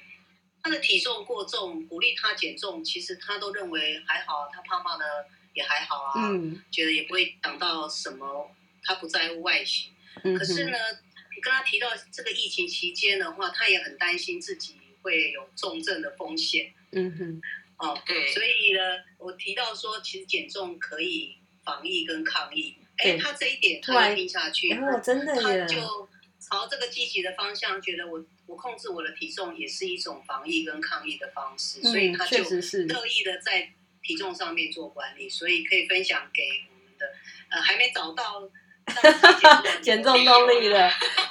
[SPEAKER 2] 他的体重过重，鼓励他减重，其实他都认为还好，他胖胖的也还好啊，嗯、觉得也不会想到什么，他不在乎外形。嗯、可是呢，你跟他提到这个疫情期间的话，他也很担心自己。会有重症的风险，
[SPEAKER 3] 嗯哼，
[SPEAKER 2] 哦，对，所以呢，我提到说，其实减重可以防疫跟抗疫，哎，他这一点突然听下去，
[SPEAKER 3] 哦，真的耶，
[SPEAKER 2] 他就朝这个积极的方向，觉得我我控制我的体重也是一种防疫跟抗疫的方式，所以他就乐意的在体重上面做管理，所以可以分享给我们的呃还没找到。
[SPEAKER 3] 减重动力了，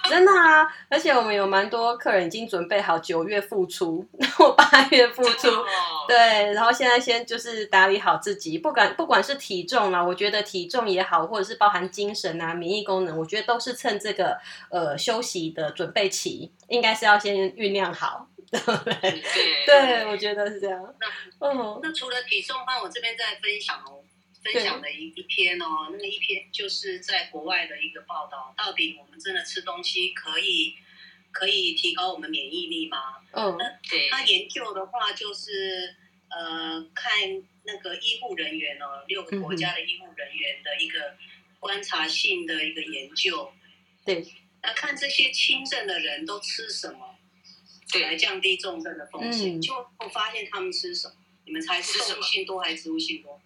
[SPEAKER 3] 真的啊！而且我们有蛮多客人已经准备好九月复出，(laughs) 然后八月复出，对，然后现在先就是打理好自己，不管不管是体重啊，我觉得体重也好，或者是包含精神啊、免疫功能，我觉得都是趁这个呃休息的准备期，应该是要先酝酿好，对对？我觉得是这样。
[SPEAKER 2] 那嗯，那除了体重的话，我这边再分享哦。分享的一一篇哦，那个一篇就是在国外的一个报道，到底我们真的吃东西可以可以提高我们免疫力吗？
[SPEAKER 3] 嗯，
[SPEAKER 2] 对。他研究的话就是呃，看那个医护人员哦，六个国家的医护人员的一个观察性的一个研究。
[SPEAKER 3] 对。
[SPEAKER 2] 那看这些轻症的人都吃什么，对，来降低重症的风险，嗯、就会发现他们吃什么？你们猜是动物性多还是植物性多？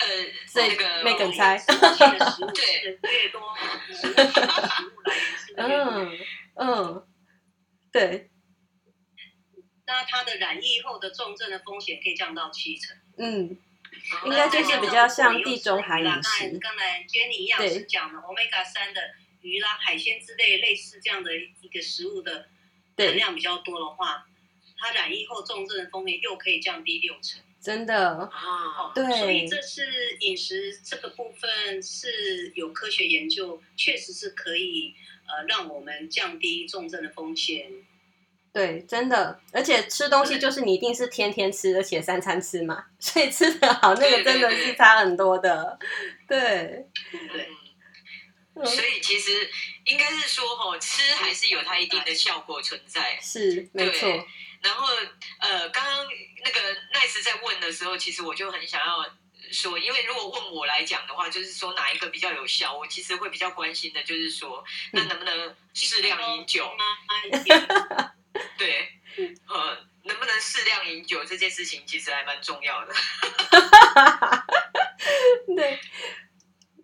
[SPEAKER 1] 呃，这个
[SPEAKER 3] 没梗猜，(laughs)
[SPEAKER 2] 对，越多 (laughs) 食物来源是。
[SPEAKER 3] 嗯嗯，对。
[SPEAKER 2] 那它的染疫后的重症的风险可以降到七成。
[SPEAKER 3] 嗯，应该就是比较像地中海饮食。
[SPEAKER 2] 刚才 Jenny 营养师讲的，Omega 三的鱼啦、海鲜之类类似这样的一个食物的含量比较多的话，它染疫后重症的风险又可以降低六成。
[SPEAKER 3] 真的。
[SPEAKER 2] 啊，对，所以这是饮食这个部分是有科学研究，确实是可以呃让我们降低重症的风险。
[SPEAKER 3] 对，真的，而且吃东西就是你一定是天天吃，而且三餐吃嘛，(laughs) 所以吃的好，那个真的是差很多的。
[SPEAKER 1] 对对，所以其实应该是说，吼，吃还是有它一定的效果存在，
[SPEAKER 3] 是没错。
[SPEAKER 1] 然后，呃，刚刚那个 Nice 在问的时候，其实我就很想要说，因为如果问我来讲的话，就是说哪一个比较有效，我其实会比较关心的，就是说，那能不能适量饮酒？(laughs) 对，(laughs) 呃，能不能适量饮酒这件事情，其实还蛮重要的。(laughs)
[SPEAKER 3] 对，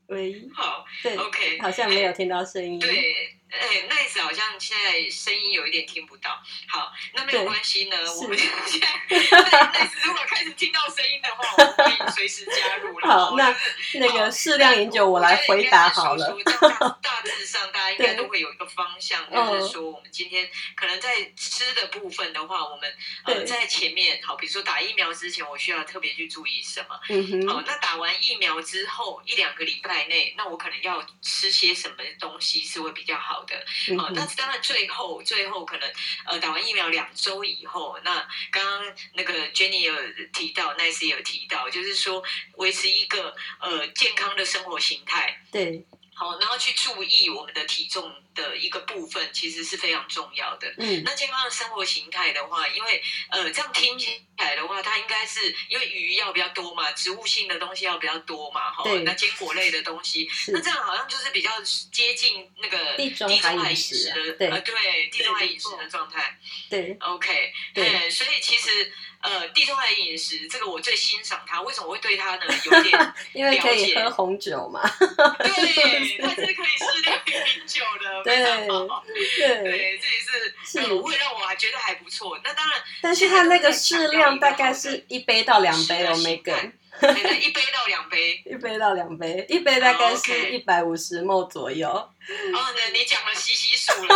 [SPEAKER 3] 喂，
[SPEAKER 1] 好，
[SPEAKER 3] 对，OK，好像没有听到声音。
[SPEAKER 1] 对。哎，Nice 好像现在声音有一点听不到。好，那没有关系呢。我们 (laughs) 现在 Nice 如果开始听到声音的话，我们可以随时加入了。(laughs)
[SPEAKER 3] 好，那那个适量饮酒，我来回答好了。(laughs)
[SPEAKER 1] 大致上，大家应该都会有一个方向，就是说，我们今天可能在吃的部分的话，我们呃在前面，好，比如说打疫苗之前，我需要特别去注意什么？嗯哼。好，那打完疫苗之后一两个礼拜内，那我可能要吃些什么东西是会比较好的？好，那当然最后最后可能呃打完疫苗两周以后，那刚刚那个 Jenny 有提到，Nice 也有提到，就是说维持一个呃健康的生活形态。
[SPEAKER 3] 对。
[SPEAKER 1] 好，然后去注意我们的体重的一个部分，其实是非常重要的。嗯，那健康的生活形态的话，因为呃，这样听起来的话，它应该是因为鱼要比较多嘛，植物性的东西要比较多嘛，哈。那坚果类的东西，那这样好像就是比较接近那个地中海饮食的，对，地中海饮食的状态。
[SPEAKER 3] 对
[SPEAKER 1] ，OK，对，所以其实。呃，地中海饮食这个我最欣赏它，为什么我会对它呢有点 (laughs)
[SPEAKER 3] 因为可以喝红酒嘛。
[SPEAKER 1] 对，(laughs) 它是可以适量饮酒的，对对对，这也是是会让我还觉得还不错。那当然，
[SPEAKER 3] 但是它那个适量大概是一杯到两杯哦，每个。
[SPEAKER 1] 一杯到两杯，
[SPEAKER 3] 一杯到两杯，一杯大概是一百五十 ml 左右。
[SPEAKER 1] 哦，那你讲了稀稀数了，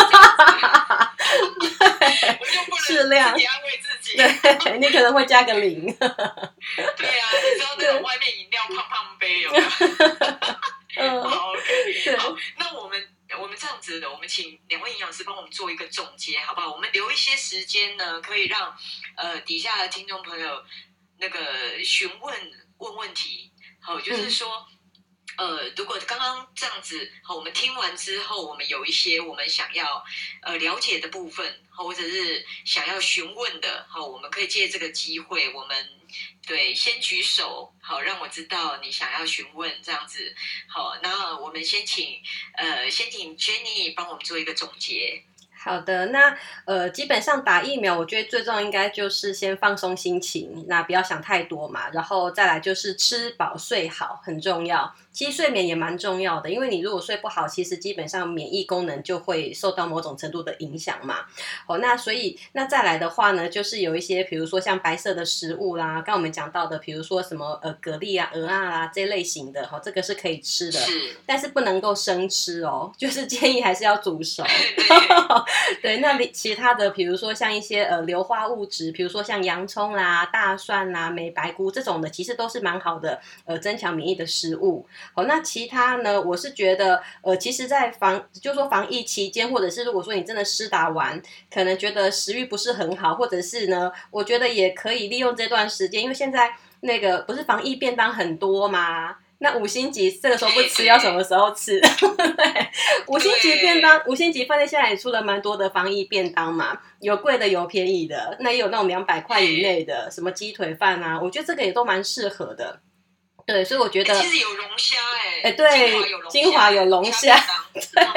[SPEAKER 1] 我就不能 (laughs) 适量安慰自己。
[SPEAKER 3] 对，你可能会加个零。对
[SPEAKER 1] 啊，你知道那种外面饮料胖胖杯 (laughs) 有吗？嗯，好，OK，好，那我们我们这样子的，我们请两位营养师帮我们做一个总结，好不好？我们留一些时间呢，可以让呃底下的听众朋友那个询问。问问题，好，就是说，嗯、呃，如果刚刚这样子，好，我们听完之后，我们有一些我们想要呃了解的部分，或者是想要询问的，好，我们可以借这个机会，我们对先举手，好，让我知道你想要询问这样子，好，那我们先请呃，先请 Jenny 帮我们做一个总结。
[SPEAKER 3] 好的，那呃，基本上打疫苗，我觉得最重要应该就是先放松心情，那不要想太多嘛，然后再来就是吃饱睡好，很重要。其实睡眠也蛮重要的，因为你如果睡不好，其实基本上免疫功能就会受到某种程度的影响嘛。哦，那所以那再来的话呢，就是有一些，比如说像白色的食物啦，刚我们讲到的，比如说什么呃蛤蜊啊、鹅啊啦这类型的，哈，这个是可以吃的，是，但是不能够生吃哦，(laughs) 就是建议还是要煮熟。(laughs) (laughs) (laughs) 对，那其他的，比如说像一些呃硫化物质，比如说像洋葱啦、大蒜啦、美白菇这种的，其实都是蛮好的，呃，增强免疫的食物。好，那其他呢？我是觉得，呃，其实，在防，就是说防疫期间，或者是如果说你真的施打完，可能觉得食欲不是很好，或者是呢，我觉得也可以利用这段时间，因为现在那个不是防疫便当很多吗？那五星级这个时候不吃，要什么时候吃？(laughs) 对，五星级便当，五星级饭店现在也出了蛮多的防疫便当嘛，有贵的，有便宜的，那也有那种两百块以内的，什么鸡腿饭啊，我觉得这个也都蛮适合的。对，所以我觉得
[SPEAKER 1] 其实有龙虾哎，
[SPEAKER 3] 哎对，金华有龙虾，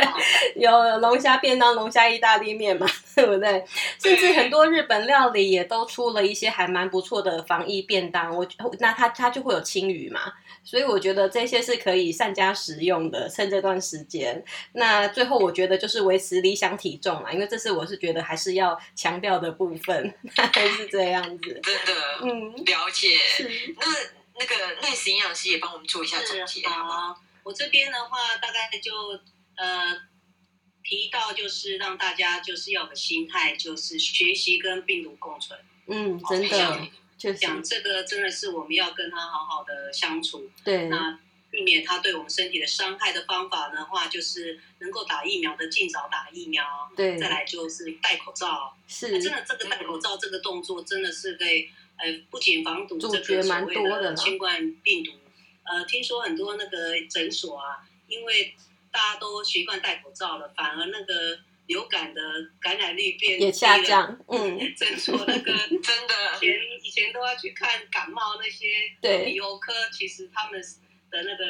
[SPEAKER 3] (laughs) 有龙虾便当、龙虾意大利面嘛，(laughs) 对不对？甚至很多日本料理也都出了一些还蛮不错的防疫便当，我那它它就会有青鱼嘛，所以我觉得这些是可以善加使用的，趁这段时间。那最后我觉得就是维持理想体重嘛，因为这是我是觉得还是要强调的部分，(laughs) 还是这样子。
[SPEAKER 1] 真的，嗯，了解。那。那个 Nice 营养师也帮我们做一下总结好吗？
[SPEAKER 2] 我这边的话，大概就呃提到，就是让大家就是要有个心态，就是学习跟病毒共存。
[SPEAKER 3] 嗯，真的，讲、
[SPEAKER 2] 就是、这个真的是我们要跟他好好的相处。
[SPEAKER 3] 对，
[SPEAKER 2] 那避免他对我们身体的伤害的方法的话，就是能够打疫苗的尽早打疫苗。
[SPEAKER 3] 对，
[SPEAKER 2] 再来就是戴口罩。
[SPEAKER 3] 是，
[SPEAKER 2] 真的这个戴口罩这个动作真的是对。呃，不仅防堵这个所谓的新冠病毒，呃，听说很多那个诊所啊，因为大家都习惯戴口罩了，反而那个流感的感染率变
[SPEAKER 3] 也下降。(laughs) 嗯，
[SPEAKER 2] 诊所那个
[SPEAKER 1] 真的，(laughs)
[SPEAKER 2] 以前以前都要去看感冒那些鼻喉科，其实他们的那个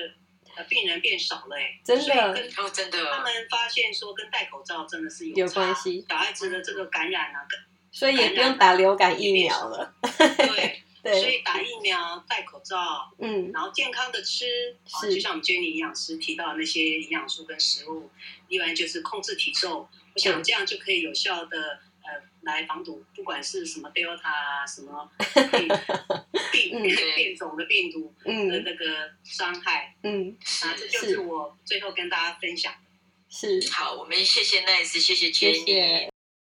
[SPEAKER 2] 呃病人变少了，哎，
[SPEAKER 3] 真的，
[SPEAKER 1] 哦，真的，
[SPEAKER 2] 他们发现说跟戴口罩真的是有
[SPEAKER 3] 有关系，
[SPEAKER 2] 小孩子的这个感染啊。
[SPEAKER 3] 所以也不用打流感疫苗了。(laughs)
[SPEAKER 2] 对，
[SPEAKER 3] 对，
[SPEAKER 2] 所以打疫苗、戴口罩，
[SPEAKER 3] 嗯，
[SPEAKER 2] 然后健康的吃，
[SPEAKER 3] 是
[SPEAKER 2] 啊，就像我们 Jenny 营养师提到的那些营养素跟食物，另外就是控制体重，我想这样就可以有效的呃来防堵，不管是什么 Delta 啊，什么病 (laughs) 病
[SPEAKER 3] 嗯
[SPEAKER 2] 变种的病毒的
[SPEAKER 3] 嗯
[SPEAKER 2] 那个伤害，
[SPEAKER 3] 嗯，
[SPEAKER 2] 啊，这就是我最后跟大家分享。
[SPEAKER 3] 是，
[SPEAKER 1] 好，我们谢谢 Nice，谢谢
[SPEAKER 3] 谢
[SPEAKER 1] Jenny。
[SPEAKER 3] 谢。